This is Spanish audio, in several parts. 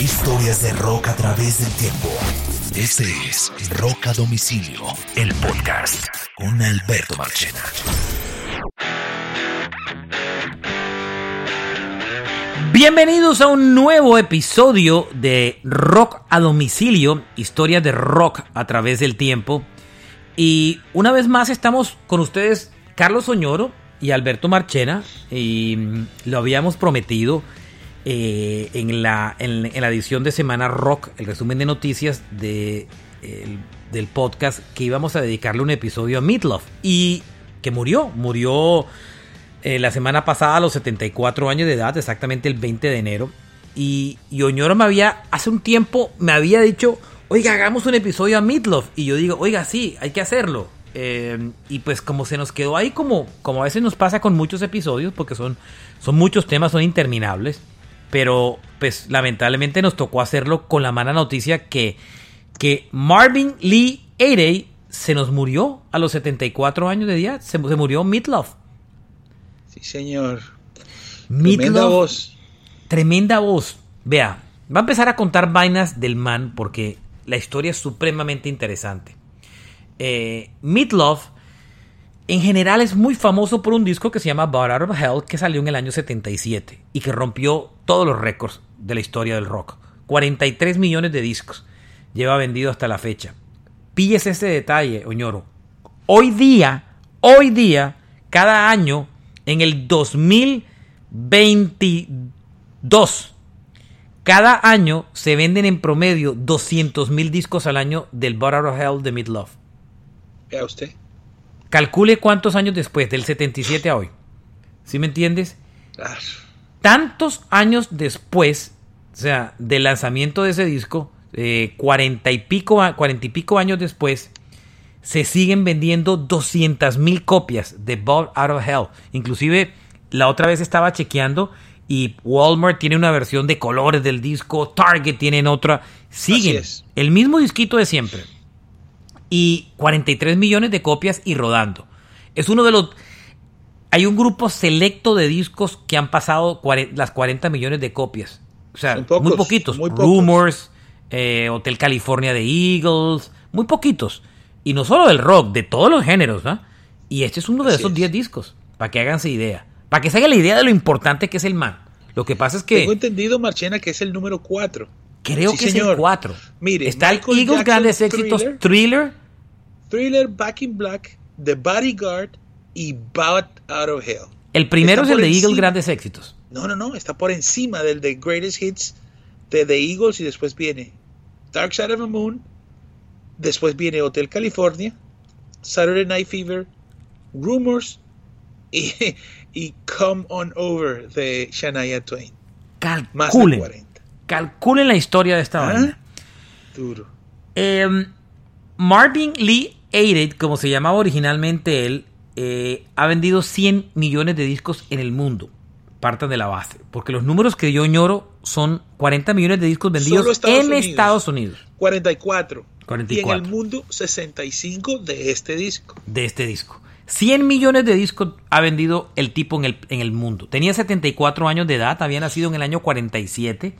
Historias de rock a través del tiempo. Este es Rock a Domicilio, el podcast con Alberto Marchena. Bienvenidos a un nuevo episodio de Rock a Domicilio, historias de rock a través del tiempo. Y una vez más estamos con ustedes, Carlos Oñoro y Alberto Marchena, y mm, lo habíamos prometido eh, en, la, en, la edición de Semana Rock, el resumen de noticias de, del podcast, que íbamos a dedicarle un episodio a Meatloaf. Y que murió, murió eh, la semana pasada a los 74 años de edad, exactamente el 20 de enero. Y, y Oñoro me había, hace un tiempo, me había dicho, oiga, hagamos un episodio a Meatloaf. Y yo digo, oiga, sí, hay que hacerlo. Eh, y pues como se nos quedó ahí, como, como a veces nos pasa con muchos episodios, porque son, son muchos temas, son interminables. Pero pues lamentablemente nos tocó hacerlo con la mala noticia que, que Marvin Lee Airey se nos murió a los 74 años de edad. Se, se murió Meatloaf. Sí, señor. Tremenda voz. Tremenda voz. Vea, va a empezar a contar vainas del man porque la historia es supremamente interesante. Eh, Meatloaf en general es muy famoso por un disco que se llama Bar Out of Hell que salió en el año 77 y que rompió todos los récords de la historia del rock. 43 millones de discos lleva vendido hasta la fecha. Píllese ese detalle, Oñoro. Hoy día, hoy día, cada año, en el 2022, cada año se venden en promedio 200 mil discos al año del Out of Hell de Midlove. Vea usted. Calcule cuántos años después, del 77 a hoy. ¿Sí me entiendes? Claro. Tantos años después, o sea, del lanzamiento de ese disco, eh, 40 y pico, 40 y pico años después, se siguen vendiendo 200 mil copias de Bob Out of Hell. Inclusive, la otra vez estaba chequeando y Walmart tiene una versión de colores del disco, Target tiene otra. Siguen el mismo disquito de siempre y 43 millones de copias y rodando. Es uno de los... Hay un grupo selecto de discos que han pasado las 40 millones de copias. O sea, muy poquitos. Rumors, eh, Hotel California de Eagles, muy poquitos. Y no solo del rock, de todos los géneros. ¿no? Y este es uno de esos 10 discos, para que háganse idea. Para que se hagan la idea de lo importante que es el man. Lo que pasa es que... Tengo entendido, Marchena, que es el número 4. Creo que es el 4. Mire, está el Eagles Grandes Éxitos, Thriller. Thriller, Back in Black, The Bodyguard y Bout Out of Hell. El primero es el de Eagles Grandes Éxitos. No, no, no, está por encima del de Greatest Hits de The Eagles y después viene Dark Side of the Moon, después viene Hotel California, Saturday Night Fever, Rumors y, y Come On Over de Shania Twain. Calculen. Calculen la historia de esta ¿Ah? banda. Duro. Em, Marvin Lee Aided, como se llamaba originalmente él, eh, ha vendido 100 millones de discos en el mundo. Partan de la base. Porque los números que yo ñoro son 40 millones de discos vendidos en Estados Unidos. 44. 44. Y en el mundo 65 de este disco. De este disco. 100 millones de discos ha vendido el tipo en el, en el mundo. Tenía 74 años de edad, había nacido en el año 47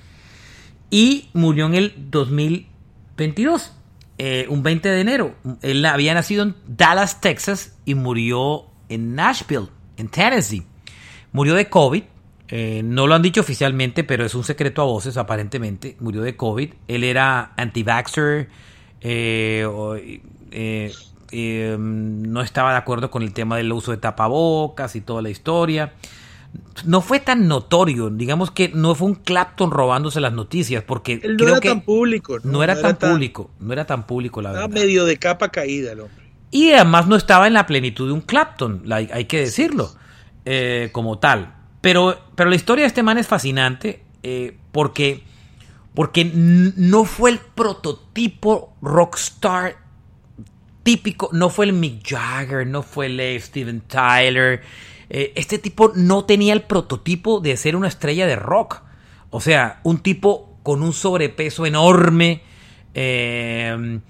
y murió en el 2022. Eh, un 20 de enero. Él había nacido en Dallas, Texas y murió en Nashville, en Tennessee. Murió de COVID. Eh, no lo han dicho oficialmente, pero es un secreto a voces, aparentemente. Murió de COVID. Él era anti-vaxxer. Eh, no estaba de acuerdo con el tema del uso de tapabocas y toda la historia no fue tan notorio, digamos que no fue un Clapton robándose las noticias, porque no era tan público. No, era, tan, público, no era tan público la verdad. medio de capa caída el hombre. Y además no estaba en la plenitud de un Clapton, hay que decirlo, eh, como tal. Pero, pero la historia de este man es fascinante eh, porque, porque no fue el prototipo rockstar típico, no fue el Mick Jagger, no fue el Steven Tyler. Eh, este tipo no tenía el prototipo de ser una estrella de rock. O sea, un tipo con un sobrepeso enorme eh,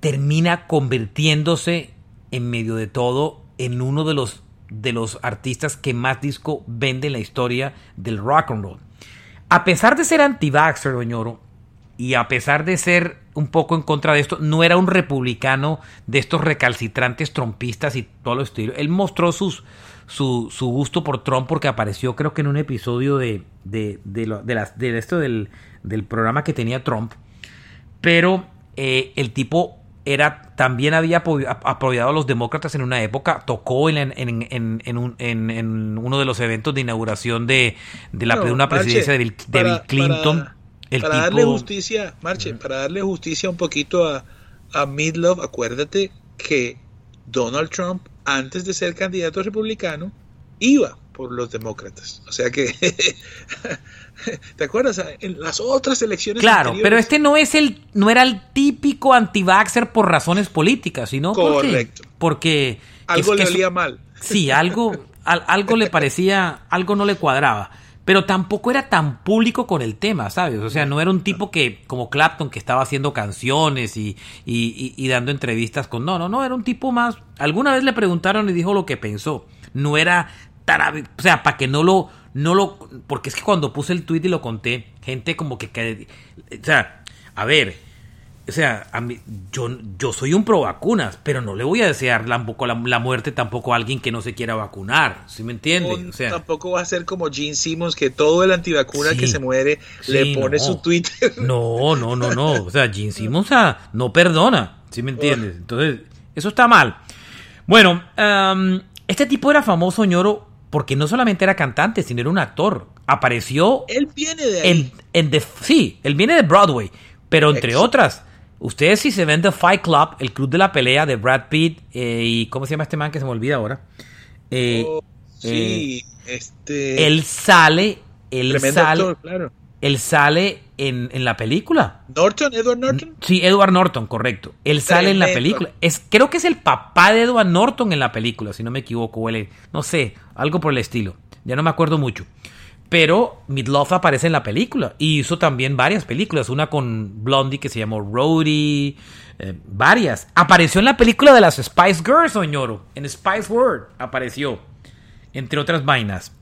termina convirtiéndose en medio de todo en uno de los, de los artistas que más disco vende en la historia del rock and roll. A pesar de ser anti-vaxxer, doñoro, y a pesar de ser un poco en contra de esto, no era un republicano de estos recalcitrantes trompistas y todo lo estilo. Él mostró sus, su, su, gusto por Trump porque apareció creo que en un episodio de, de, de, lo, de, las, de esto del, del, programa que tenía Trump. Pero eh, el tipo era también había apoyado a los demócratas en una época, tocó en, en, en, en un, uno de los eventos de inauguración de, de la, no, una presidencia de Bill, de para, Bill Clinton. Para, el para tipo... darle justicia, Marche, uh -huh. para darle justicia un poquito a, a Midlove, acuérdate que Donald Trump, antes de ser candidato republicano, iba por los demócratas. O sea que, ¿te acuerdas? En las otras elecciones. Claro, pero este no es el, no era el típico anti-vaxxer por razones políticas, sino correcto. porque, porque algo es, le olía mal. Sí, algo, al, algo le parecía, algo no le cuadraba. Pero tampoco era tan público con el tema, ¿sabes? O sea, no era un tipo que, como Clapton, que estaba haciendo canciones y, y, y, y dando entrevistas con... No, no, no, era un tipo más... Alguna vez le preguntaron y dijo lo que pensó. No era tan... O sea, para que no lo... No lo porque es que cuando puse el tweet y lo conté, gente como que o sea, a ver, o sea, a mí, yo, yo soy un pro vacunas, pero no le voy a desear la, la, la muerte tampoco a alguien que no se quiera vacunar, ¿sí me entiende? O sea, tampoco va a ser como Gene Simmons, que todo el antivacuna sí, que se muere sí, le pone no, su Twitter. No, no, no, no. O sea, Gene Simmons ah, no perdona, ¿sí me entiendes? Entonces, eso está mal. Bueno, um, este tipo era famoso, ñoro, porque no solamente era cantante, sino era un actor. Apareció. Él viene de ahí. En, en de, sí, él viene de Broadway, pero entre Exacto. otras Ustedes si se ven The Fight Club, el club de la pelea de Brad Pitt eh, y ¿cómo se llama este man que se me olvida ahora? Eh, oh, sí, eh, este. Él sale, él sale, actor, claro. él sale en, en, la película. Norton, Edward Norton. Sí, Edward Norton, correcto. Él Tremendo. sale en la película. Es, creo que es el papá de Edward Norton en la película, si no me equivoco. O él, no sé, algo por el estilo. Ya no me acuerdo mucho. Pero Midlove aparece en la película y hizo también varias películas, una con Blondie que se llamó Roadie, eh, varias. Apareció en la película de las Spice Girls, señor, en Spice World apareció, entre otras vainas.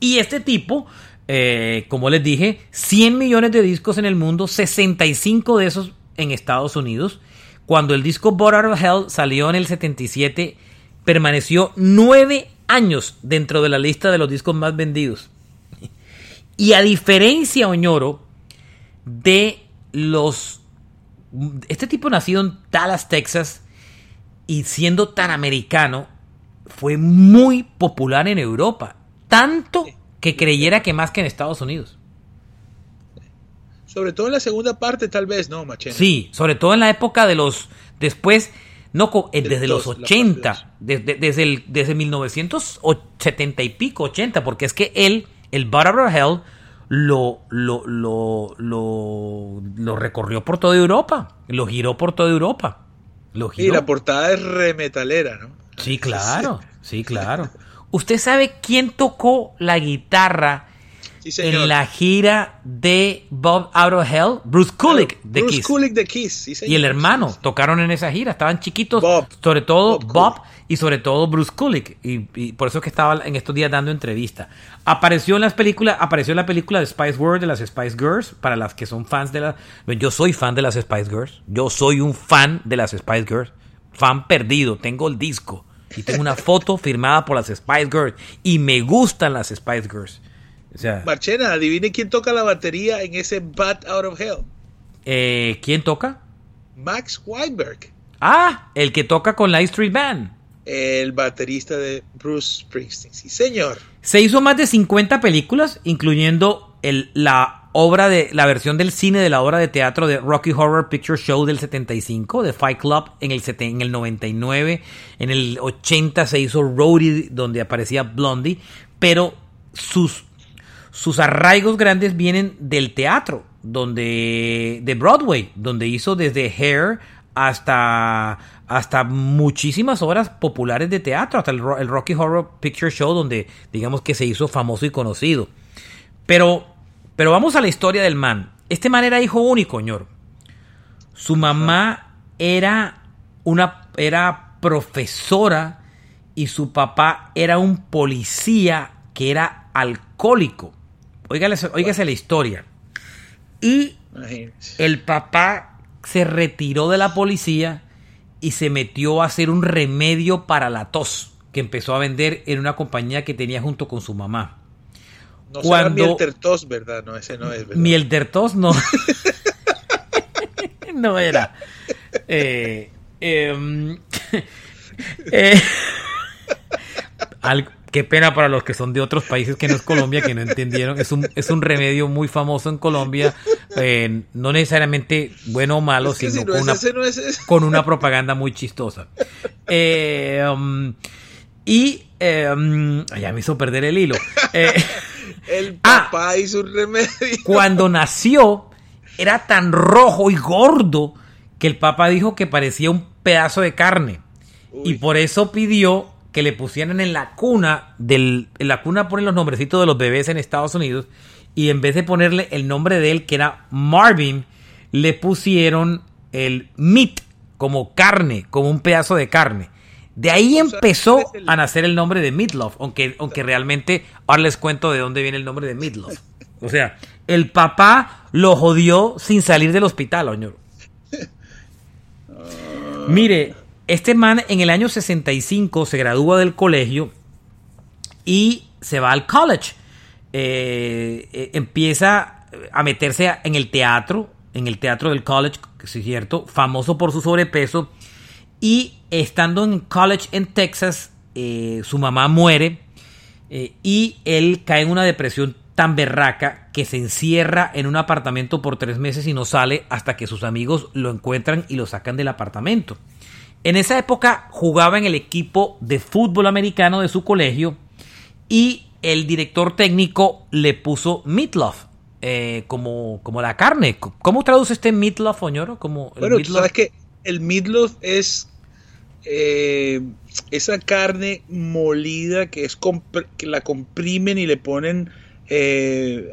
Y este tipo, eh, como les dije, 100 millones de discos en el mundo, 65 de esos en Estados Unidos. Cuando el disco Bored Out of Hell salió en el 77, permaneció 9 años dentro de la lista de los discos más vendidos. Y a diferencia, Oñoro, de los... Este tipo nacido en Dallas, Texas, y siendo tan americano, fue muy popular en Europa. Tanto que creyera que más que en Estados Unidos. Sobre todo en la segunda parte, tal vez, ¿no, Machena? Sí, sobre todo en la época de los... Después, no, eh, desde los 80, desde, desde, el, desde 1970 y pico, 80, porque es que él el Barbara Hell lo, lo, lo, lo, recorrió por toda Europa, lo giró por toda Europa. Lo giró. Y la portada es remetalera, ¿no? Sí, claro, sí, claro. ¿Usted sabe quién tocó la guitarra sí, en la gira de Bob Out of Hell? Bruce Kulick de Bruce Kiss. Kulick de Kiss, sí, y el hermano tocaron en esa gira, estaban chiquitos, Bob. sobre todo Bob, Bob y sobre todo Bruce Kulick y, y, por eso es que estaba en estos días dando entrevista. Apareció en las películas, apareció en la película de Spice World de las Spice Girls para las que son fans de las yo soy fan de las Spice Girls, yo soy un fan de las Spice Girls, fan perdido, tengo el disco y tengo una foto firmada por las Spice Girls y me gustan las Spice Girls. O sea, Marchena, adivine quién toca la batería en ese Bat Out of Hell. Eh, ¿Quién toca? Max Weinberg. Ah, el que toca con la Street Band. El baterista de Bruce Springsteen. Sí, señor. Se hizo más de 50 películas, incluyendo el, la obra de la versión del cine de la obra de teatro de Rocky Horror Picture Show del 75, de Fight Club en el, en el 99, en el 80 se hizo Roadie donde aparecía Blondie, pero sus sus arraigos grandes vienen del teatro, donde de Broadway, donde hizo desde Hair hasta hasta muchísimas obras populares de teatro, hasta el, el, Rocky Horror Picture Show, donde digamos que se hizo famoso y conocido. Pero, pero vamos a la historia del man. Este man era hijo único, señor. Su mamá era una era profesora y su papá era un policía que era alcohólico. Óigase, óigase la historia. Y el papá se retiró de la policía y se metió a hacer un remedio para la tos que empezó a vender en una compañía que tenía junto con su mamá. No cuando- será Miel Tos, ¿verdad? No, ese no es, ¿verdad? Miel der tos no. no era. Eh, em, eh, al- qué pena para los que son de otros países que no es Colombia, que no entendieron. Es un, es un remedio muy famoso en Colombia. eh, no necesariamente bueno o malo, Es que sino si no con una ese, no es ese. con una propaganda muy chistosa. Eh, um, y eh, um, ya me hizo perder el hilo. El Ah. papá hizo un remedio. cuando nació era tan rojo y gordo que el papá dijo que parecía un pedazo de carne. Y por eso pidió que le pusieran en la cuna del en la cuna ponen los nombrecitos de los bebés en Estados Unidos y en vez de ponerle el nombre de él que era Marvin le pusieron el meat como carne, como un pedazo de carne. De ahí O sea, empezó el- a nacer el nombre de Meatloaf, aunque, aunque realmente ahora les cuento de dónde viene el nombre de Meatloaf. O sea, el papá lo jodió sin salir del hospital, oñoro. Mire, este man en el año 65 se gradúa del colegio y se va al college. Eh, eh, empieza a meterse en el teatro, en el teatro del college, sí es cierto, famoso por su sobrepeso. Y estando en college en Texas, eh, su mamá muere y él cae en una depresión tan berraca que se encierra en un apartamento por tres meses y no sale hasta que sus amigos lo encuentran y lo sacan del apartamento. En esa época jugaba en el equipo de fútbol americano de su colegio y el director técnico le puso meatloaf eh, como, como la carne. ¿Cómo traduce este meatloaf, Oñoro? Como el Bueno, tú meatloaf? sabes que el meatloaf es eh, esa carne molida que es compr- que la comprimen y le ponen eh,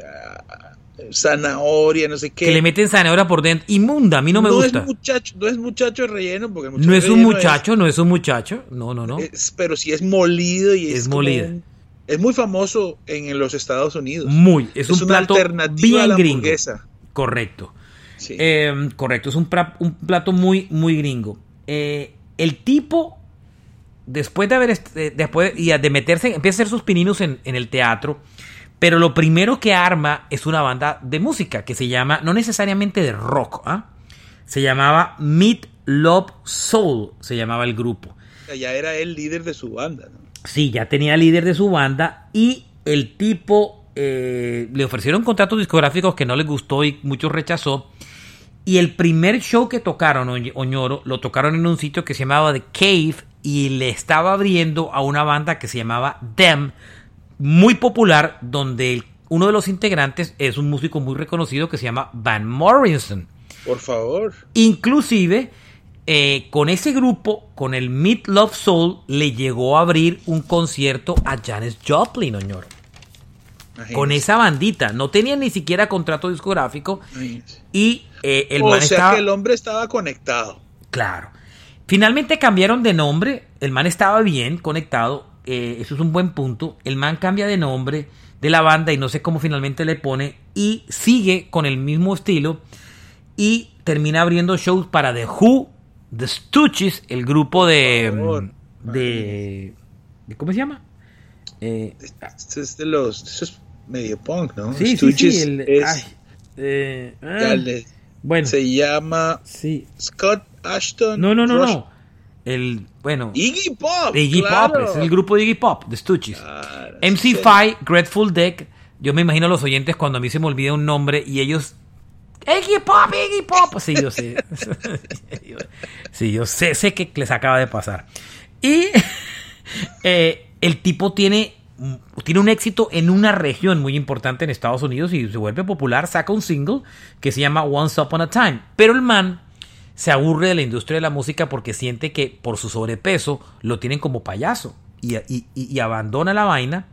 zanahoria, no sé qué. que le meten zanahoria por dentro. Inmunda, a mí no me gusta. Es muchacho, no es muchacho relleno, porque el No es un muchacho, no es un muchacho. No, no, no. es- pero sí es molido y es, Es un- es muy famoso en los Estados Unidos. Muy. Es, un una plato alternativa a bien la gringo. hamburguesa. Correcto. Sí. Eh, correcto, es un, pra- un plato muy, muy gringo. Eh, el tipo, después de haber eh, después y de meterse, empieza a hacer sus pininos en, en el teatro, pero lo primero que arma es una banda de música que se llama, no necesariamente de rock, ¿ah? se llamaba Meat Love Soul, se llamaba el grupo. ya era el líder de su banda. ¿no? Sí, ya tenía líder de su banda y el tipo eh, le ofrecieron contratos discográficos que no le gustó y muchos rechazó. Y el primer show que tocaron, Oñ- Oñoro, lo tocaron en un sitio que se llamaba The Cave y le estaba abriendo a una banda que se llamaba Them, muy popular, donde el- uno de los integrantes es un músico muy reconocido que se llama Van Morrison. Por favor. Inclusive, eh, con ese grupo, con el Meat Love Soul, le llegó a abrir un concierto a Janis Joplin, imagínese, Con esa bandita. No tenía ni siquiera contrato discográfico. Y eh, el o man sea estaba... que el hombre estaba conectado. Claro. Finalmente cambiaron de nombre. El man estaba bien conectado. Eh, eso es un buen punto. El man cambia de nombre de la banda y no sé cómo finalmente le pone. Y sigue con el mismo estilo. Y termina abriendo shows para The Who, The Stooges, el grupo de. Mm, de, de- ¿Cómo se llama? Eh, Este es de los. Eso es medio punk, ¿no? sí, sí, Stooges sí. el- es- ay, eh, ah, le- bueno, se llama sí. Scott Ashton. No, no, no, Rush- no. El. Bueno. Iggy Pop. Iggy claro. Pop, es el grupo de Iggy Pop, The Stooges. Claro, MC5, Grateful Dead. Yo me imagino a los oyentes cuando a mí se me olvida un nombre y ellos. Iggy Pop, Iggy Pop. Sí, yo sé. Sí, yo sé, sé que les acaba de pasar. Y eh, el tipo tiene, tiene un éxito en una región muy importante en Estados Unidos y se vuelve popular. Saca un single que se llama Once Upon a Time. Pero el man se aburre de la industria de la música porque siente que por su sobrepeso lo tienen como payaso y, abandona la vaina.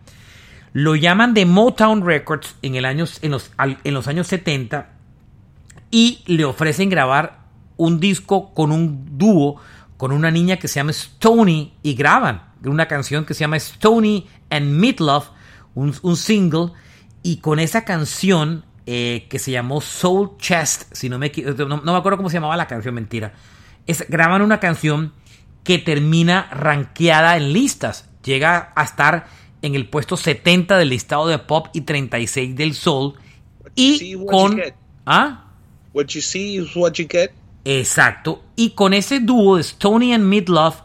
Lo llaman de Motown Records en, el en, los, en los años 70 y le ofrecen grabar un disco con un dúo con una niña que se llama Stony y graban una canción que se llama Stony and Meatloaf, un, un single, Y con esa canción eh, que se llamó Soul Chest, si no me, no, no me acuerdo cómo se llamaba la canción, mentira. Es, graban una canción que termina rankeada en listas. Llega a estar en el puesto 70 del listado de pop y 36 del soul. Y con... ¿Ah? What you see is what you get. Exacto. Y con ese dúo de Stony and Midlove,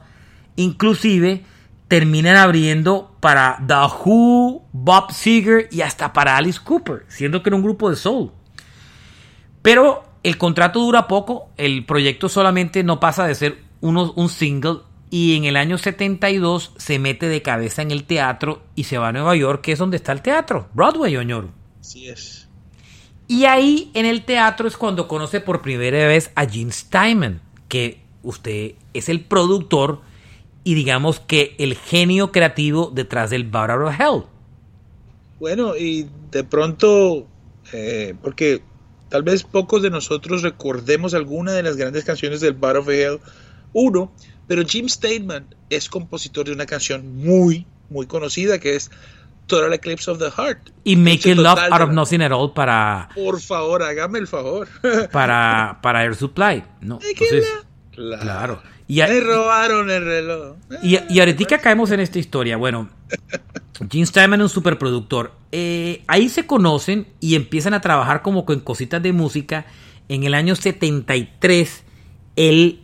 inclusive terminan abriendo para The Who, Bob Seger y hasta para Alice Cooper, siendo que era un grupo de soul. Pero el contrato dura poco, el proyecto solamente no pasa de ser uno, un single y en el año 72 se mete de cabeza en el teatro y se va a Nueva York, que es donde está el teatro, Broadway, Oñoro. Así es. Y ahí en el teatro es cuando conoce por primera vez a Gene Steinman, que usted es el productor y digamos que el genio creativo detrás del Battle of Hell. Bueno, y de pronto, eh, porque tal vez pocos de nosotros recordemos alguna de las grandes canciones del Battle of Hell 1, pero Jim Steinman es compositor de una canción muy, muy conocida que es Total Eclipse of the Heart. Y Make It Love Out of Nothing at All para... Por favor, hágame el favor. para, para Air Supply. No, entonces, claro. Y Me robaron el reloj. Y, y ahorita caemos en esta historia. Bueno, Gene Steinman es un superproductor. Eh, ahí se conocen y empiezan a trabajar como con cositas de música. En el año 73, él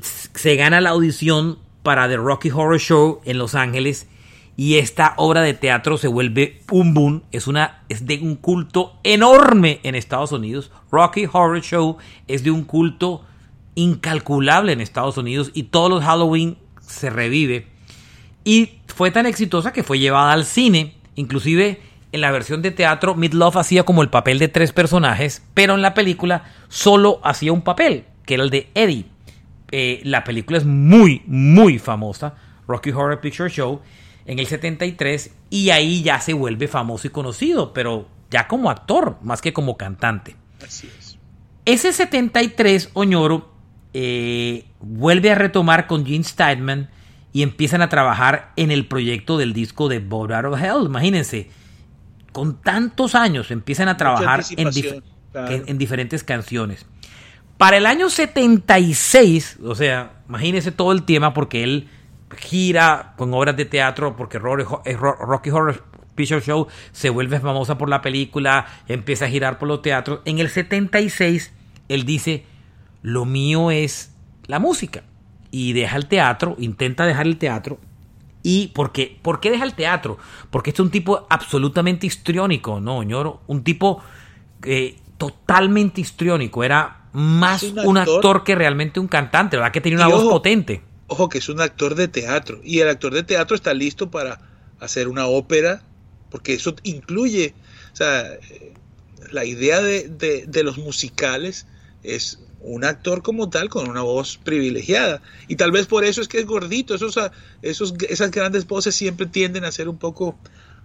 se gana la audición para The Rocky Horror Show en Los Ángeles y esta obra de teatro se vuelve un boom, es, una, es de un culto enorme en Estados Unidos. Rocky Horror Show es de un culto incalculable en Estados Unidos y todos los Halloween se revive. Y fue tan exitosa que fue llevada al cine, inclusive en la versión de teatro Midlove hacía como el papel de tres personajes, pero en la película solo hacía un papel, que era el de Eddie. Eh, la película es muy, muy famosa, Rocky Horror Picture Show, en el 73, y ahí ya se vuelve famoso y conocido, pero ya como actor, más que como cantante. Así es. Ese 73, Oñoro eh, vuelve a retomar con Gene Steinman y empiezan a trabajar en el proyecto del disco de Boat Out of Hell. Imagínense, con tantos años empiezan a trabajar en, claro. en, en diferentes canciones. Para el año 76, o sea, imagínense todo el tema porque él gira con obras de teatro, porque Rocky Horror Picture Show se vuelve famosa por la película, empieza a girar por los teatros. En el 76, él dice, lo mío es la música. Y deja el teatro, intenta dejar el teatro. ¿Y por qué? ¿Por qué deja el teatro? Porque este es un tipo absolutamente histriónico, ¿no, ñoro? Un tipo eh, totalmente histriónico. Era más un actor, un actor, que realmente un cantante, ¿verdad? Que tenía una voz ojo, potente. Ojo, que es un actor de teatro. Y el actor de teatro está listo para hacer una ópera, porque eso incluye, o sea, la idea de, de, de los musicales es un actor como tal con una voz privilegiada. Y tal vez por eso es que es gordito. Esos, esos, esas grandes voces siempre tienden a ser un poco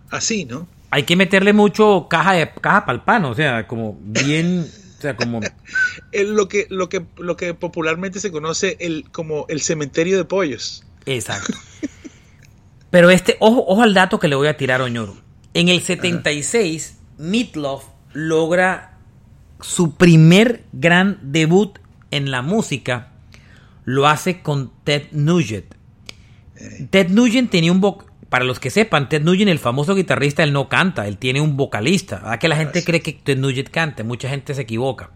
así, ¿no? Hay que meterle mucho caja de caja palpano, o sea, como bien, o sea, como lo que lo que lo que popularmente se conoce el como el cementerio de pollos. Exacto. Pero este ojo ojo al dato que le voy a tirar a Oñoro. En el 76 Meatloaf logra su primer gran debut en la música lo hace con Ted Nugent. Eh. Ted Nugent tenía un voc para los que sepan, Ted Nugent, el famoso guitarrista, él no canta, él tiene un vocalista. ¿Verdad que la gente cree que Ted Nugent canta? Mucha gente se equivoca.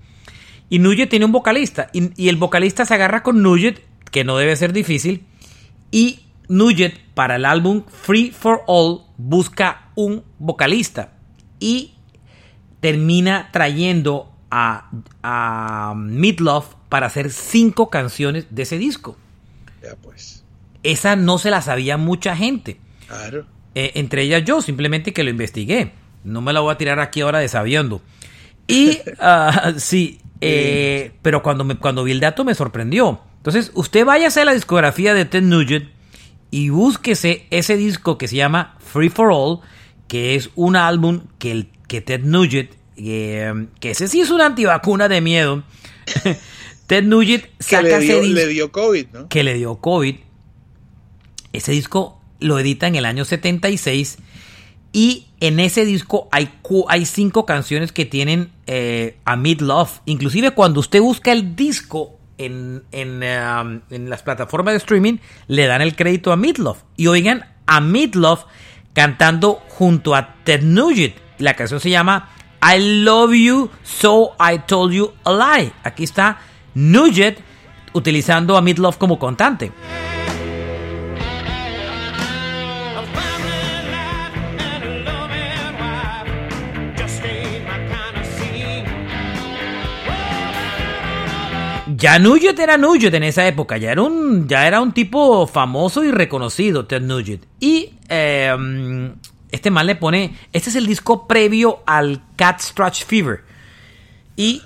Y Nugent tiene un vocalista, y, y el vocalista se agarra con Nugent, que no debe ser difícil, y Nugent para el álbum Free for All busca un vocalista y termina trayendo a, a Midlove para hacer cinco canciones de ese disco. Ya pues. Esa no se la sabía mucha gente. Claro. Eh, entre ellas yo, simplemente que lo investigué. No me la voy a tirar aquí ahora de sabiendo. Y uh, sí, eh, pero cuando, me, cuando vi el dato me sorprendió. Entonces, usted váyase a la discografía de Ted Nugent y búsquese ese disco que se llama Free for All, que es un álbum que, el, que Ted Nugent eh, que ese sí es una antivacuna de miedo. Ted Nugent saca que le dio, ese disco. Le dio COVID, ¿no? Que le dio COVID. Ese disco lo edita en el año 76 Y en ese disco hay, hay cinco canciones que tienen eh, a Mid Love. Inclusive cuando usted busca el disco en, en, um, en, las plataformas de streaming, le dan el crédito a Mid Love. Y oigan a Mid Love cantando junto a Ted Nugent. La canción se llama I Love You, So I Told You a Lie. Aquí está Nugent utilizando a Mid Love como cantante. Ya Nugent era Nugent en esa época, ya era un, ya era un tipo famoso y reconocido, Ted Nugent. Y em, este mal le pone, este es el disco previo al Cat Scratch Fever. Y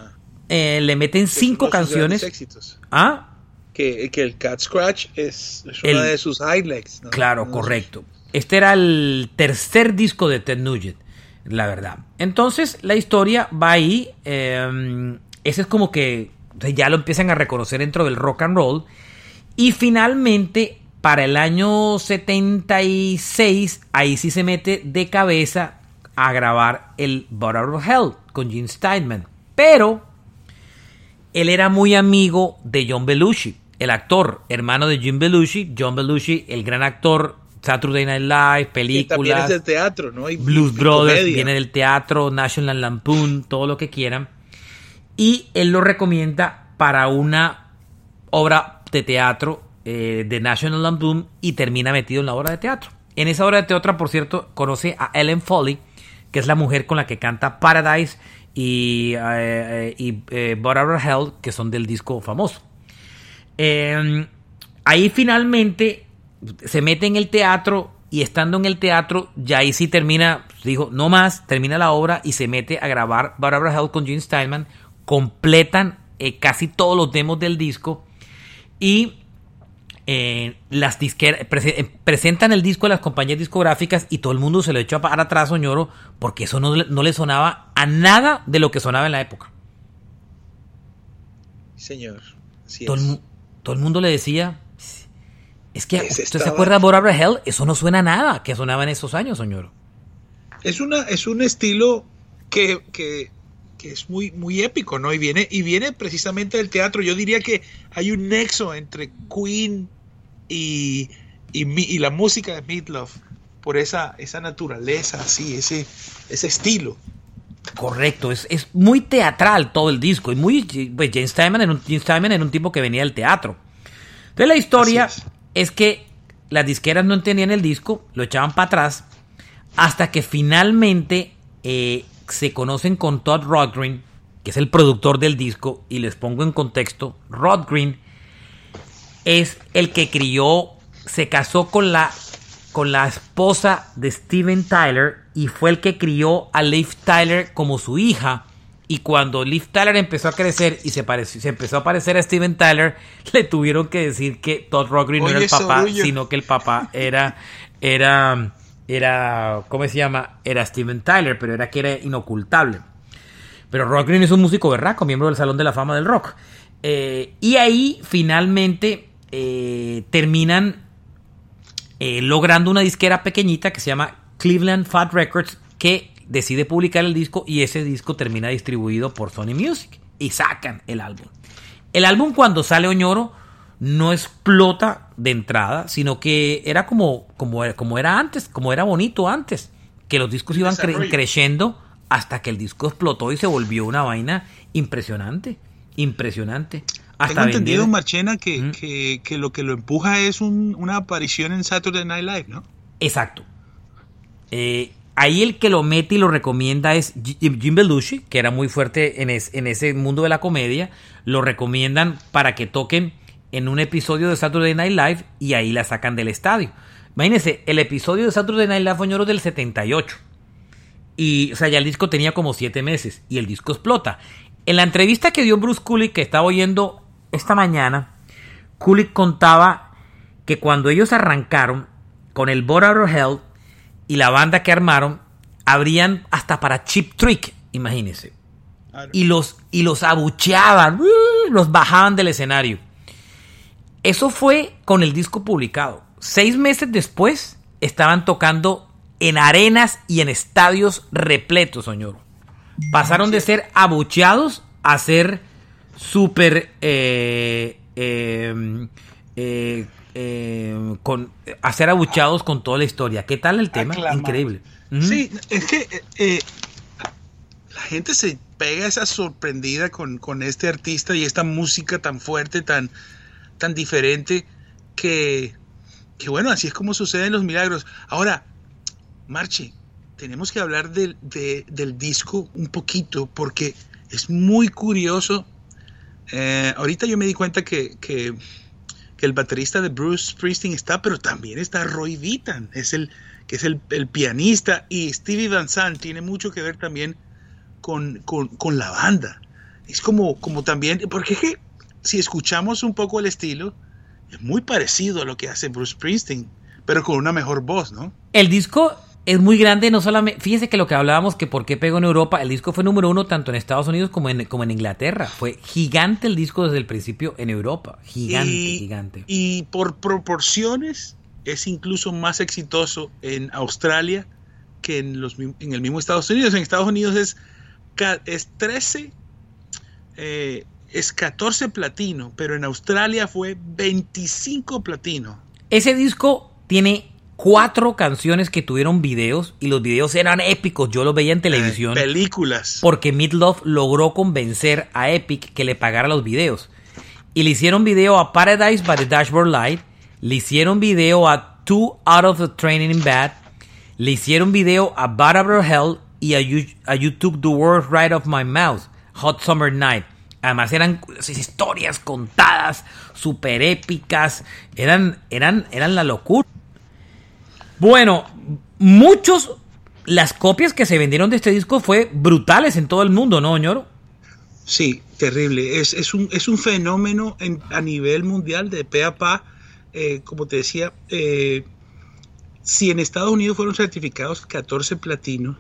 eh, le meten cinco canciones. Éxitos. ¿Ah? Que, el Cat Scratch es, una de sus highlights. Claro, correcto. Este era el tercer disco de Ted Nugent, la verdad. Entonces, la historia va ahí. Em, ese es como que ya lo empiezan a reconocer dentro del rock and roll. Y finalmente, para el año 76, ahí sí se mete de cabeza a grabar el Butter of Hell con Gene Steinman. Pero él era muy amigo de John Belushi, el actor, hermano de Jim Belushi. John Belushi, el gran actor, Saturday Night Live, películas. del teatro, ¿no? Blues Brothers, viene del teatro, National Lampoon, todo lo que quieran y él lo recomienda para una obra de teatro eh, de National Lampoon y termina metido en la obra de teatro. En esa obra de teatro, por cierto, conoce a Ellen Foley, que es la mujer con la que canta Paradise y, eh, y eh, Hell, que son del disco famoso. Em, ahí finalmente se mete en el teatro y estando en el teatro, ya ahí sí termina, dijo, no más, termina la obra y se mete a grabar Barbara Hell con Gene Steinman completan eh, casi todos los demos del disco y eh, las disqueras eh, presentan el disco a las compañías discográficas y todo el mundo se lo echó para atrás, Oñoro, porque eso no, le sonaba a nada de lo que sonaba en la época. Señor. todo, El, mundo le decía, es que usted se acuerda de Bora Hell, eso no suena a nada que sonaba en esos años, Oñoro. Es, una, es un estilo que, que que es muy, muy épico, ¿no? Y viene, y viene precisamente del teatro. Yo diría que hay un nexo entre Queen y, y, la música de Meatloaf por esa, esa naturaleza, así, ese, ese estilo. Correcto, es, es, muy teatral todo el disco. Y muy. Pues James Steinman era, un, James un tipo que venía del teatro. Entonces la historia es. que las disqueras no entendían el disco, lo echaban para atrás, hasta que finalmente eh, se conocen con Todd Rodgren, que es el productor del disco, y les pongo en contexto, Rodgren es el que crió, se casó con la, con la esposa de Steven Tyler y fue el que crió a Liv Tyler como su hija. Y cuando Liv Tyler empezó a crecer y se, pareció, se empezó a parecer a Steven Tyler, le tuvieron que decir que Todd Rodgren no era el papá, sino que el papá era, era era, ¿cómo se llama? Era Steven Tyler, pero era que era inocultable. Pero Rock Green es un músico berraco, miembro del Salón de la Fama del Rock. Eh, y ahí finalmente eh, terminan eh, logrando una disquera pequeñita que se llama Cleveland Fat Records, que decide publicar el disco y ese disco termina distribuido por Sony Music y sacan el álbum. El álbum cuando sale Oñoro no explota de entrada, sino que era como, como, como era antes, como era bonito antes, que los discos iban creciendo hasta que el disco explotó y se volvió una vaina impresionante, impresionante. Hasta Tengo entendido, Marchena, que, que, lo que lo empuja es una aparición en Saturday Night Live, ¿no? Exacto. Eh, ahí el que lo mete y lo recomienda es Jim Belushi, que era muy fuerte en, en ese mundo de la comedia. Lo recomiendan para que toquen en un episodio de Saturday Night Live y ahí la sacan del estadio. Imagínense, el episodio de Saturday Night Live fue del 78. Y, o sea, ya el disco tenía como 7 meses y el disco explota. En la entrevista que dio Bruce Kulick, que estaba oyendo esta mañana, Kulick contaba que cuando ellos arrancaron con el Border Hell y la banda que armaron, abrían hasta para Chip Trick, imagínense. Y los, y los abucheaban, ¡uh! los bajaban del escenario. Eso fue con el disco publicado. Seis meses después estaban tocando en arenas y en estadios repletos, señor. Pasaron de ser abucheados a ser súper eh, eh, eh, con a ser abucheados con toda la historia. ¿Qué tal el tema? Increíble. Sí, es que la gente se pega esa sorprendida con, con, este artista y esta música tan fuerte, tan, tan diferente, que, que bueno, así es como suceden los milagros. Ahora, Marche, tenemos que hablar del, del disco un poquito porque es muy curioso. Eh, ahorita yo me di cuenta que, que, el baterista de Bruce Springsteen está, pero también está Roy Vitan, es el, que es el, pianista, y Stevie Van Zandt tiene mucho que ver también con, con, con la banda. Es como, como también, porque es que si escuchamos un poco el estilo, es muy parecido a lo que hace Bruce Springsteen, pero con una mejor voz, ¿no? El disco es muy grande, no solamente. Fíjese que lo que hablábamos, que por qué pegó en Europa, el disco fue número uno tanto en Estados Unidos como en, como en Inglaterra. Fue gigante el disco desde el principio en Europa. Gigante, gigante. Y por proporciones, es incluso más exitoso en Australia que en, los, en el mismo Estados Unidos. En Estados Unidos es, es 13, eh, es 14 platino, pero en Australia fue 25 platino. Ese disco tiene cuatro canciones que tuvieron videos y los videos eran épicos. Yo los veía en televisión. Eh, películas. Porque Midlove logró convencer a Epic que le pagara los videos. Y le hicieron video a Paradise by the Dashboard Light. Le hicieron video a Two Out of the Training in Bad. Le hicieron video a Barbara Hell y a you, a you Took the Words Right Off My Mouth. Hot Summer Night. Además eran historias contadas, súper épicas. Eran, eran, eran la locura. Bueno, muchos, las copias que se vendieron de este disco fue brutales en todo el mundo, ¿no, ñoro? Sí, terrible. Es, es, un, es un fenómeno a nivel mundial de pe a pa. Eh, como te decía, eh, si en Estados Unidos fueron certificados 14 platinos,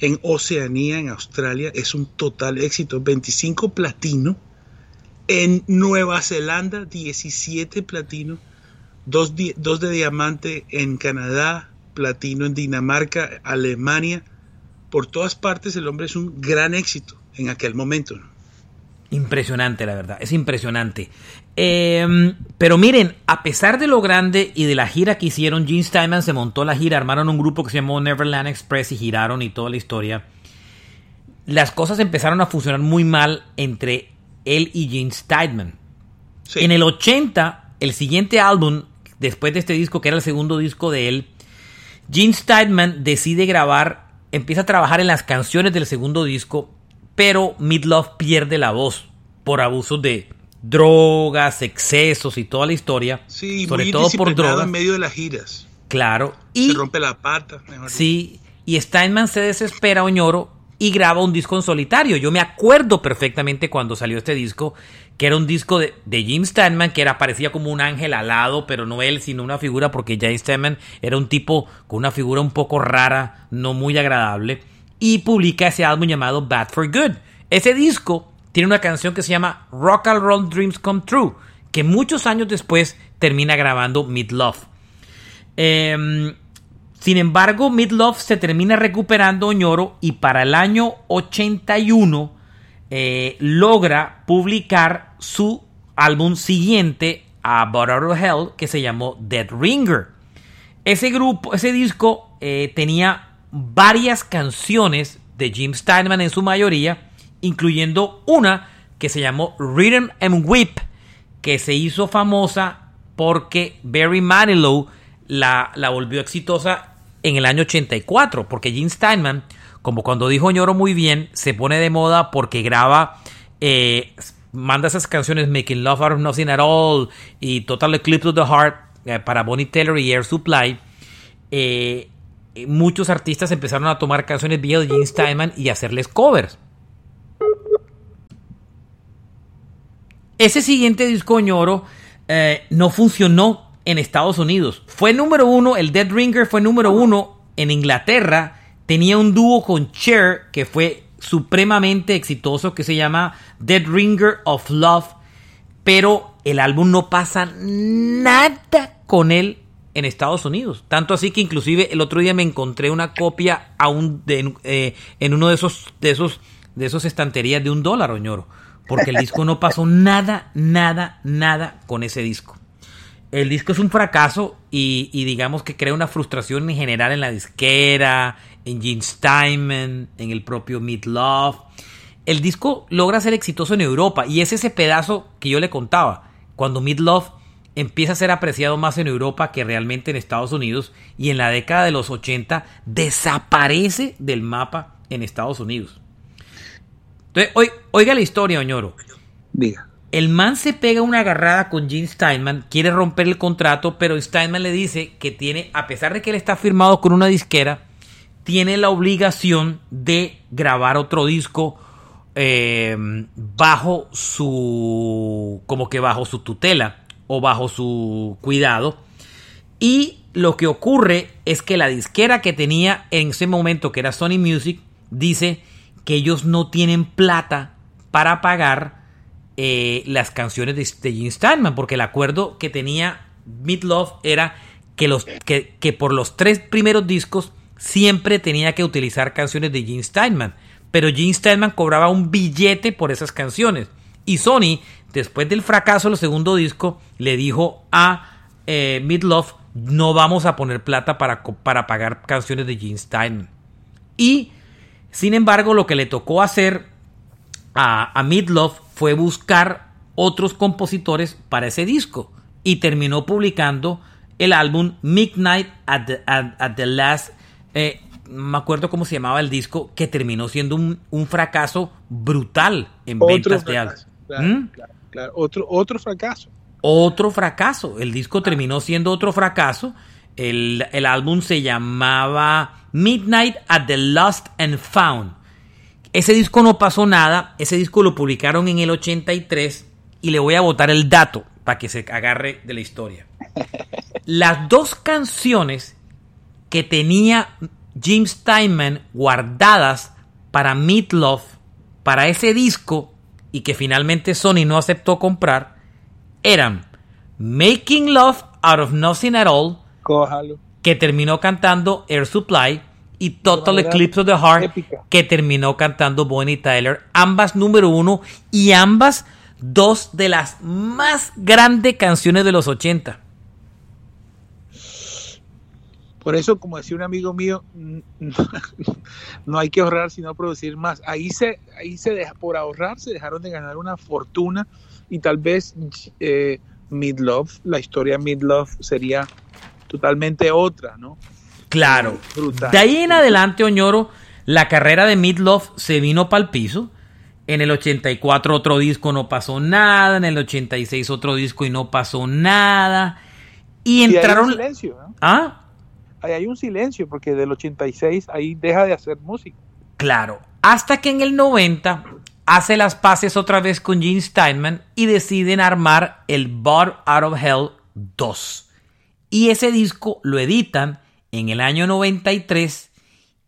en Oceanía, en Australia, es un total éxito. 25 platino. En Nueva Zelanda, 17 platinos dos, dos de diamante en Canadá, platino en Dinamarca, Alemania. Por todas partes el hombre es un gran éxito en aquel momento. Impresionante, la verdad, es impresionante. Em, pero miren, a pesar de lo grande y de la gira que hicieron, Gene Steinman se montó la gira, armaron un grupo que se llamó Neverland Express y giraron y toda la historia. Las cosas empezaron a funcionar muy mal entre él y Gene Steinman. En el 80, el siguiente álbum después de este disco, que era el segundo disco de él, Gene Steinman decide grabar, empieza a trabajar en las canciones del segundo disco, pero Midlove pierde la voz por abusos de drogas, excesos y toda la historia. Sí, sobre todo por drogas. en medio de las giras. Claro. Y, se rompe la pata. sí, y Steinman se desespera, Oñoro, y graba un disco en solitario. Yo me acuerdo perfectamente cuando salió este disco que era un disco de, Jim Steinman, que era, parecía como un ángel alado, pero no él, sino una figura, porque Jim Steinman era un tipo con una figura un poco rara, no muy agradable, y publica ese álbum llamado Bad for Good. Ese disco tiene una canción que se llama Rock and Roll Dreams Come True, que muchos años después termina grabando Mid Love. Em, sin embargo, Mid Love se termina recuperando Oñoro y para el año 81 eh, logra publicar su álbum siguiente a Butter of Hell que se llamó Dead Ringer. Ese grupo, ese disco eh, tenía varias canciones de Jim Steinman en su mayoría, incluyendo una que se llamó Rhythm and Whip, que se hizo famosa porque Barry Manilow la, la volvió exitosa en el año 84, porque Jim Steinman como cuando dijo Ñoro muy bien, se pone de moda porque graba, eh, manda esas canciones Making Love Out of Nothing at All y Total Eclipse of the Heart eh, para Bonnie Taylor y Air Supply. Eh, muchos artistas empezaron a tomar canciones viejas de Gene Steinman y hacerles covers. Ese siguiente disco Ñoro no funcionó en Estados Unidos. Fue número uno, el Dead Ringer fue número uno en Inglaterra tenía un dúo con Cher que fue supremamente exitoso que se llama Dead Ringer of Love, pero el álbum no pasa nada con él en Estados Unidos. Tanto así que inclusive el otro día me encontré una copia aún de, eh, en uno de esos, de esos, de esos estanterías de un dólar, oñoro. Porque el disco no pasó nada, nada, nada con ese disco. El disco es un fracaso y, y digamos que crea una frustración en general en la disquera, en Gene Steinman, en el propio Meat Love. El disco logra ser exitoso en Europa y es ese pedazo que yo le contaba. Cuando Meat Love empieza a ser apreciado más en Europa que realmente en Estados Unidos y en la década de los 80 desaparece del mapa en Estados Unidos. Entonces, oiga la historia, Oñoro. Diga. El man se pega una agarrada con Gene Steinman, quiere romper el contrato, pero Steinman le dice que tiene, a pesar de que él está firmado con una disquera, tiene la obligación de grabar otro disco eh, bajo su, como que bajo su tutela o bajo su cuidado. Y lo que ocurre es que la disquera que tenía en ese momento, que era Sony Music, dice que ellos no tienen plata para pagar eh, las canciones de, de Gene porque el acuerdo que tenía Love era que, los, que, que por los tres primeros discos siempre tenía que utilizar canciones de Gene Steinman. Pero Gene Steinman cobraba un billete por esas canciones. Y Sony, después del fracaso del segundo disco, le dijo a eh, Midlove, no vamos a poner plata para, para pagar canciones de Gene Steinman. Y, sin embargo, lo que le tocó hacer a, a Midlove fue buscar otros compositores para ese disco. Y terminó publicando el álbum Midnight at the, Last eh, me acuerdo cómo se llamaba el disco, que terminó siendo un, fracaso brutal en ventas de álbum. ¿Mm? Otro, otro fracaso. Otro fracaso. El disco terminó siendo otro fracaso. El, el, álbum se llamaba Midnight at the Lost and Found. Ese disco no pasó nada. Ese disco lo publicaron en el 83. Y le voy a botar el dato para que se agarre de la historia. Las dos canciones que tenía Jim Steinman guardadas para Meatloaf, para ese disco, y que finalmente Sony no aceptó comprar, eran Making Love Out of Nothing at All, que terminó cantando Air Supply, y Total Eclipse of the Heart, que terminó cantando Bonnie Tyler, ambas número uno y ambas dos de las más grandes canciones de los 80. Por eso, como decía un amigo mío, no hay que ahorrar sino producir más. Ahí se, ahí se deja, por ahorrar se dejaron de ganar una fortuna y tal vez eh, Midlove, la historia Midlove sería totalmente otra, ¿no? Claro. De ahí en adelante, Oñoro, la carrera de Midlove se vino para el piso. En el 84 otro disco no pasó nada, en el 86 otro disco y no pasó nada. Y entraron... silencio, ¿no? ¿Ah? Hay un silencio porque del 86 ahí deja de hacer música. Claro, hasta que en el 90 hace las paces otra vez con Gene Steinman y deciden armar el Bar Out of Hell 2. Y ese disco lo editan en el año 93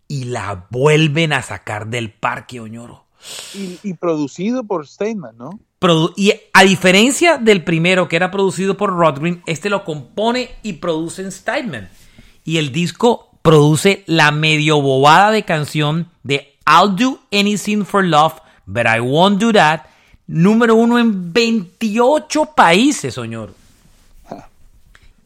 y la vuelven a sacar del parque Oñoro. Y, producido por Steinman, ¿no? y a diferencia del primero que era producido por Rodgren, este lo compone y produce en Steinman y el disco produce la medio bobada de canción de I'll Do Anything for Love, but I Won't Do That, número uno en 28 países, señor.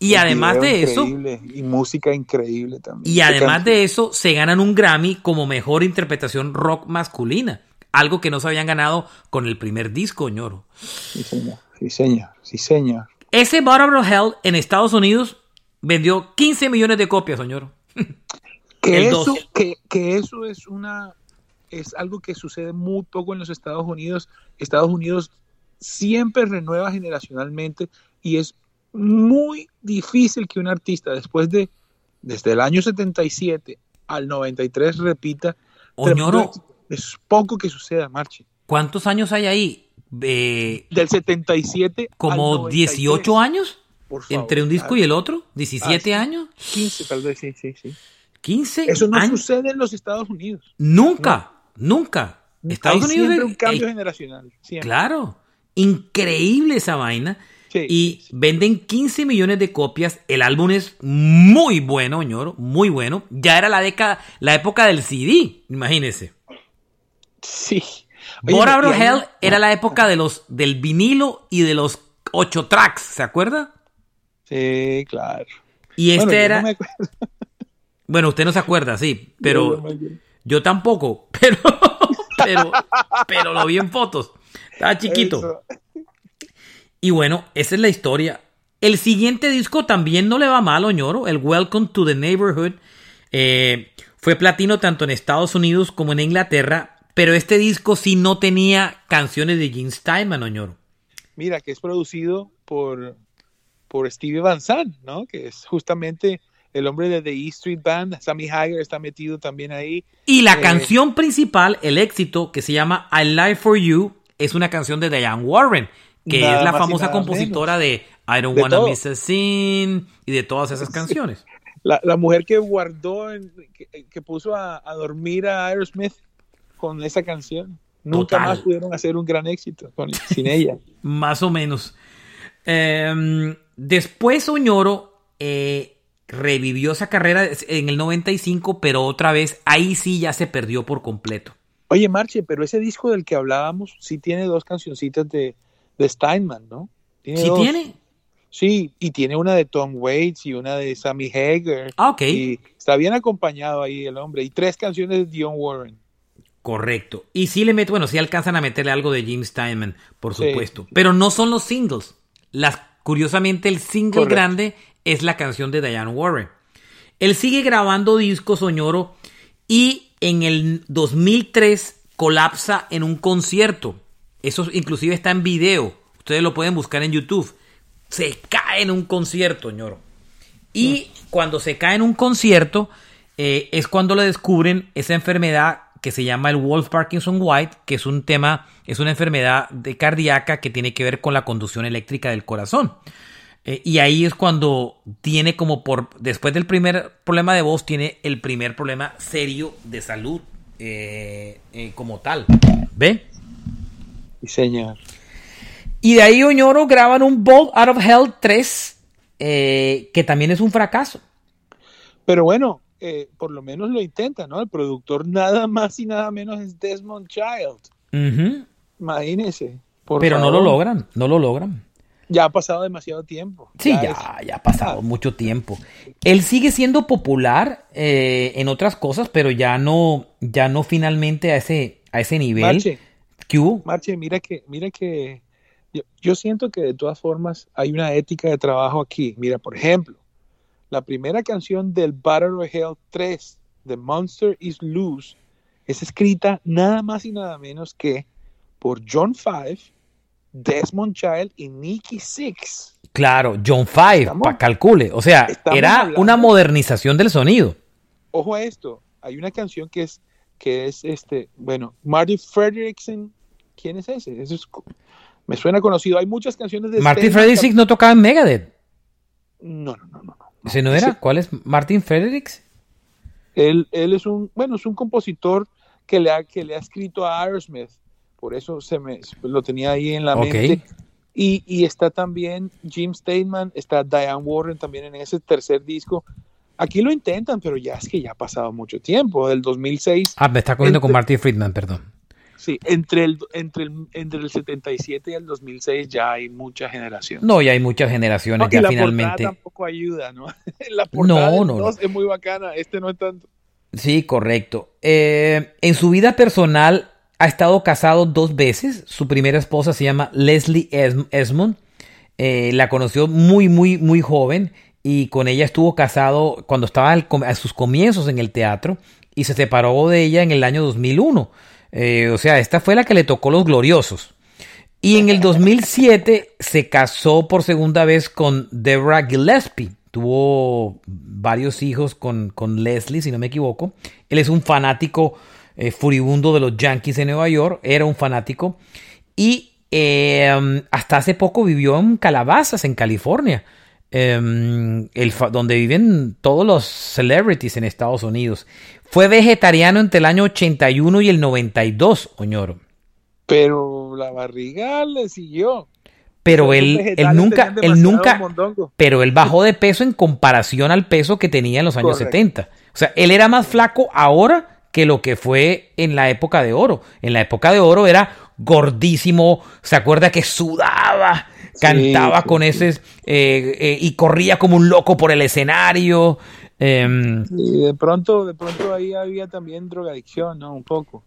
Y además de eso. Y música increíble también. Y además de eso, se ganan un Grammy como mejor interpretación rock masculina. Algo que no se habían ganado con el primer disco, ñoro. Sí, señor. Sí, señor. Sí, señor. Ese Bottom of Hell en Estados Unidos vendió 15 millones de copias, señor. Que eso, que, eso es una es algo que sucede muy poco en los Estados Unidos. Estados Unidos siempre renueva generacionalmente y es muy difícil que un artista después de desde el año 77 al 93 repita. Oñoro, es poco que suceda, Marchi. ¿Cuántos años hay ahí? Del 77 como 18 años. ¿Entre un disco y el otro? ¿17 ah, años? 15, tal vez, sí, sí, sí. 15 Eso no sucede en los Estados Unidos. Nunca, nunca. Estados Hay Unidos siempre un cambio generacional. Claro. Increíble esa vaina. Sí, y venden 15 millones de copias. El álbum es muy bueno, ñoro, muy bueno. Ya era la década, la época del CD, imagínese. Sí. Ahí- Hell era la época de los, del vinilo y de los 8 tracks, ¿se acuerda? Sí, claro. Y este Bueno, era. no me acuerdo. Bueno, usted no se acuerda, sí, pero no yo tampoco. Pero, pero, pero lo vi en fotos. Estaba chiquito. Eso. Y bueno, esa es la historia. El siguiente disco también no le va mal, Oñoro. El Welcome to the Neighborhood. eh, fue platino tanto en Estados Unidos como en Inglaterra. Pero este disco sí no tenía canciones de Gene Steinman, Oñoro. Mira, que es producido por, por Stevie Van Zandt, ¿no? Que es justamente el hombre de The E Street Band. Sammy Hagar está metido también ahí. Y la Eh. canción principal, el éxito, que se llama I Lie for You, es una canción de Diane Warren, que es la famosa compositora de I Don't De Wanna todo. Miss a Scene y de todas esas canciones. La, la mujer que guardó, en- que, que puso a, a dormir a Aerosmith con esa canción. Nunca Total. más pudieron hacer un gran éxito con- sin ella. Más o menos. Em, después Oñoro eh, revivió esa carrera en el 95, pero otra vez ahí sí ya se perdió por completo. Oye, Marche, pero ese disco del que hablábamos sí tiene dos cancioncitas de, de Steinman, ¿no? ¿Sí dos. tiene? Sí, y tiene una de Tom Waits y una de Sammy Hagar. Ah, ok. Y está bien acompañado ahí el hombre. Y tres canciones de Dion Warren. Correcto. Y sí le meto, bueno, sí alcanzan a meterle algo de Jim Steinman, por Sí. supuesto. Pero no son los singles. Las, curiosamente, el single grande es la canción de Diane Warren. Él sigue grabando discos, Soñoro, y en el 2003 colapsa en un concierto. Eso inclusive está en video. Ustedes lo pueden buscar en YouTube. Se cae en un concierto, ñoro. Y cuando se cae en un concierto, eh, es cuando le descubren esa enfermedad que se llama el Wolf Parkinson White, que es un tema, es una enfermedad de cardíaca que tiene que ver con la conducción eléctrica del corazón. Eh, y ahí es cuando tiene como por, después del primer problema de voz, tiene el primer problema serio de salud eh, eh, como tal. ¿Ve? Sí, señor. Y de ahí Oñoro graban un Bolt Out of Hell 3, eh, que también es un fracaso. Pero bueno, eh, por lo menos lo intenta, ¿no? El productor nada más y nada menos es Desmond Child. Ujú. Imagínese. por Pero no lo logran, no lo logran. Ya ha pasado demasiado tiempo. Sí, ya, ya ha pasado mucho tiempo. Él sigue siendo popular eh, en otras cosas, pero ya no, ya no finalmente a ese, a ese nivel. Marche, ¿Qué hubo? Marche, mira que, mira que yo, yo siento que de todas formas hay una ética de trabajo aquí. Mira, por ejemplo, la primera canción del Battle of Hell 3, The Monster is Loose, es escrita nada más y nada menos que por John Five, Desmond Child y Nicky Six. Claro, John Five, Estamos- pa' calcule. O sea, era hablando- una modernización del sonido. Ojo a esto, hay una canción que es, que es este, bueno, Marty Fredrickson, ¿quién es ese? Eso es me suena conocido. Hay muchas canciones de Steinman Fredericks no tocaba en Megadeth. No, no, no, no. ¿Ese no era? Ese- ¿Cuál es? ¿Martin Fredericks? Él, él es un, bueno, es un compositor que le ha, que le ha escrito a Aerosmith. Por eso se me lo tenía ahí en la mente. Y, y está también Jim Steinman, está Diane Warren también en ese tercer disco. Aquí lo intentan, pero ya es que ya ha pasado mucho tiempo, del 2006. Ah, me está cogiendo con Martin Friedman, perdón. Sí, entre el, entre el, entre el 77 y el 2006 ya hay mucha generación. No, ya hay muchas generaciones, No, y ya la finalmente. portada tampoco ayuda, ¿no? la portada No, no, no. es muy bacana, este no es tanto. Sí, correcto. Eh, en su vida personal ha estado casado dos veces. Su primera esposa se llama Leslie Es- Esmond. Eh, la conoció muy, muy, muy joven y con ella estuvo casado cuando estaba a sus comienzos en el teatro y se separó de ella en el año 2001. Eh, o sea, esta fue la que le tocó los gloriosos. Y en el 2007 se casó por segunda vez con Deborah Gillespie. Tuvo varios hijos con, con Leslie, si no me equivoco. Él es un fanático eh, furibundo de los Yankees de Nueva York. Era un fanático. Y eh, hasta hace poco vivió en Calabazas, en California. Eh, el donde viven todos los celebrities en Estados Unidos. Fue vegetariano entre el año 81 y el 92, Oñoro. Pero la barriga le siguió. pero él, él nunca, él nunca, pero él bajó de peso en comparación al peso que tenía en los años 70. O sea, él era más flaco ahora que lo que fue en la época de oro. En la época de oro era gordísimo, se acuerda que sudaba, cantaba con ese eh, eh, y corría como un loco por el escenario. Em, y de pronto, de pronto ahí había también drogadicción, ¿no? Un poco.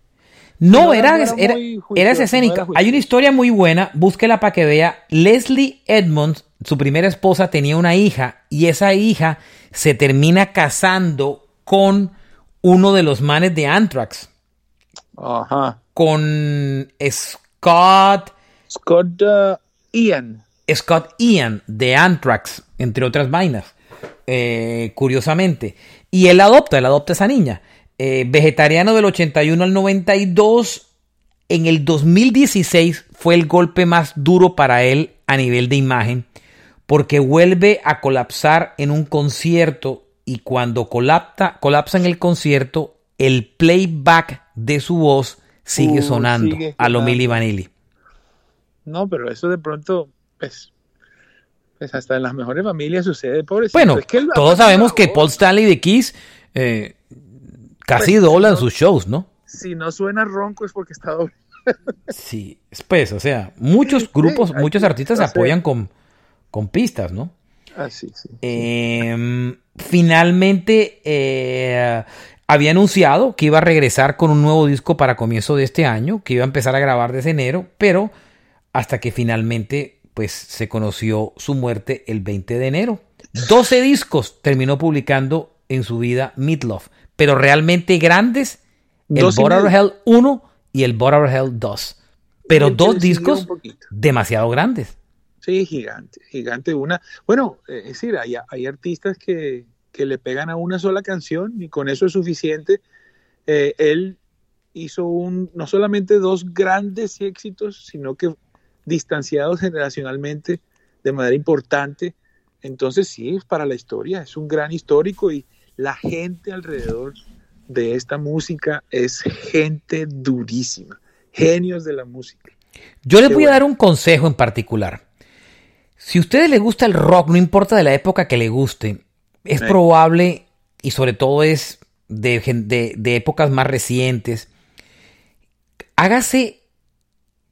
No, era, era, era, escénica. Hay una historia muy buena, búsquela para que vea. Leslie Edmonds, su primera esposa, tenía una hija y esa hija se termina casando con uno de los manes de Anthrax. Ajá. Con Scott. Scott uh, Ian. Scott Ian de Anthrax, entre otras vainas. Eh, curiosamente. Y él adopta, él adopta a esa niña. Eh, vegetariano del 81 al 92. En el 2016 fue el golpe más duro para él a nivel de imagen, porque vuelve a colapsar en un concierto y cuando colapsa, colapsa en el concierto, el playback de su voz sigue sonando a lo Milli Vanilli. No, pero eso de pronto, pues, pues hasta en las mejores familias sucede, pobrecito. Bueno, todos sabemos que Paul Stanley de Kiss eh, casi pues, doblan sus shows, ¿no? Si no suena ronco es porque está doble. sí, pues, o sea, muchos grupos, muchos artistas se apoyan con, con pistas, ¿no? Ah, sí, sí. Em, finalmente eh, había anunciado que iba a regresar con un nuevo disco para comienzo de este año, que iba a empezar a grabar desde enero, pero hasta que finalmente pues se conoció su muerte el 20 de enero. 12 discos terminó publicando en su vida Midlove, pero realmente grandes, el Border Hell 1 y el Border Hell 2. Pero dos discos demasiado grandes. Sí, gigante, gigante. Una, bueno, eh, es decir, hay, hay artistas que, que, le pegan a una sola canción y con eso es suficiente. Eh, él hizo un, no solamente dos grandes éxitos, sino que distanciados generacionalmente de manera importante. Entonces sí, es para la historia, es un gran histórico y la gente alrededor de esta música es gente durísima, genios de la música. Yo les voy a dar un consejo en particular. Si a ustedes les gusta el rock, no importa de la época que le guste, es probable, y sobre todo es de, épocas más recientes, hágase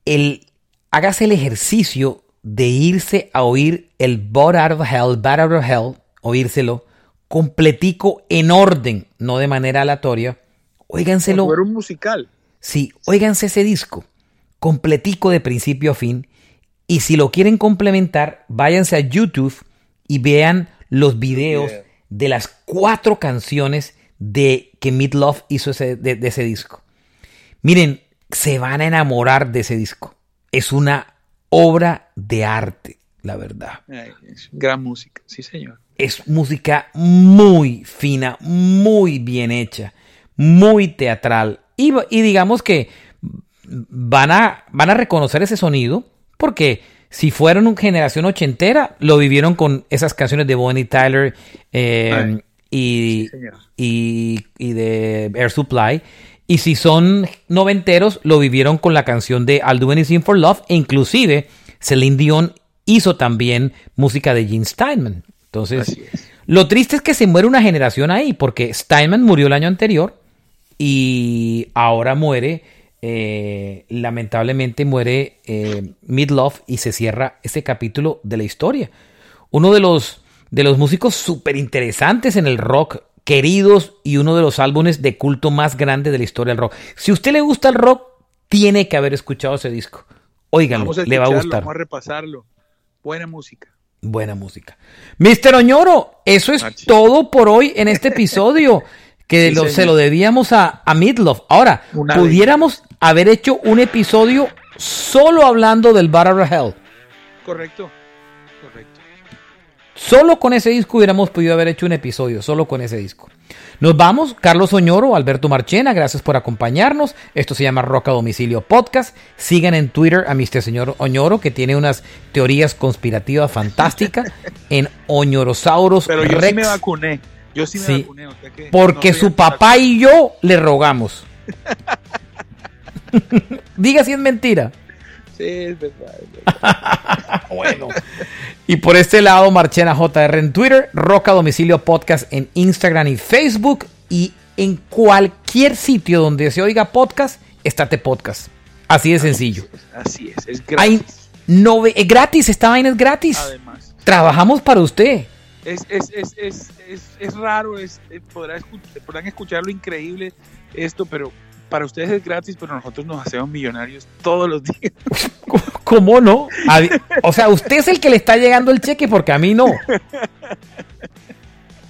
el, hágase el ejercicio de irse a oír el Bot Out of Hell, Bad Out of Hell, oírselo completico en orden, no de manera aleatoria. Óiganselo. Como un musical. Sí, óiganse ese disco, completico de principio a fin, y si lo quieren complementar, váyanse a YouTube y vean los videos de las cuatro canciones de que Love hizo de, ese disco. Miren, se van a enamorar de ese disco. Es una obra de arte, la verdad. es gran música, sí señor. Es música muy fina, muy bien hecha, muy teatral. Y, y digamos que van a, van a reconocer ese sonido porque si fueron una generación ochentera, lo vivieron con esas canciones de Bonnie Tyler eh, y, y, de Air Supply. Y si son noventeros, lo vivieron con la canción de I'll Do Anything for Love. E inclusive, Celine Dion hizo también música de Gene Steinman. Entonces, lo triste es que se muere una generación ahí, porque Steinman murió el año anterior y ahora muere eh, lamentablemente muere eh, Midlove y se cierra ese capítulo de la historia. Uno de los, de los músicos súper interesantes en el rock, queridos y uno de los álbumes de culto más grandes de la historia del rock. Si a usted le gusta el rock, tiene que haber escuchado ese disco. Óiganlo, le va a gustar. Vamos a repasarlo. Buena música. Buena música. Mister Oñoro, eso es todo por hoy en este episodio. que se lo debíamos a, a Midlove. Ahora, pudiéramos haber hecho un episodio solo hablando del Battle Hell. Correcto, correcto. Solo con ese disco hubiéramos podido haber hecho un episodio, solo con ese disco. Nos vamos, Carlos Oñoro, Alberto Marchena, gracias por acompañarnos. Esto se llama Roca Domicilio Podcast. Sigan en Twitter a Mr. Señor Oñoro, que tiene unas teorías conspirativas fantásticas en Oñorosaurus Pero yo sí me vacuné. Yo sí me vacuné. porque su papá y yo le rogamos. Diga si es mentira. Sí, es verdad. Es verdad. bueno. Y por este lado, Marchena JR en Twitter, Roca Domicilio Podcast en Instagram y Facebook. Y en cualquier sitio donde se oiga podcast, estate podcast. Así de sencillo. Así es, es Hay gratis. no, es gratis, esta vaina es gratis. Además. Trabajamos para usted. Es, es, es, es, raro, es, eh, podrá escuch- podrán escuchar lo increíble esto, pero para ustedes es gratis, pero nosotros nos hacemos millonarios todos los días. ¿Cómo no? O sea, usted es el que le está llegando el cheque porque a mí no.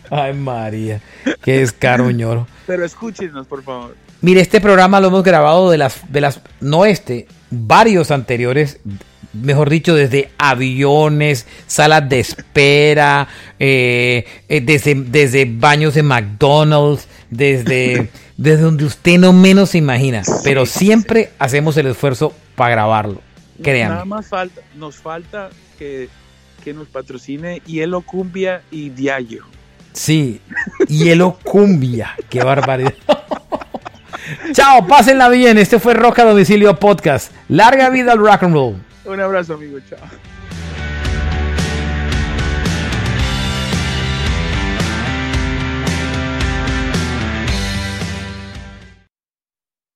Ay, María. Qué descaro, ñoro. Pero escúchenos, por favor. Mire, este programa lo hemos grabado de las, de las, no este, varios anteriores, mejor dicho, desde aviones, salas de espera, eh, eh, desde, desde baños de McDonald's, desde, desde donde usted no menos se imagina. Pero siempre hacemos el esfuerzo para grabarlo. Créanme. Nada más falta, nos falta que, que nos patrocine Hielo Cumbia y Diallo. Sí, hielo cumbia. Qué barbaridad. Chao, pásenla bien. Este fue Roca Domicilio Podcast. Larga vida al rock and roll. Un abrazo, amigo. Chao.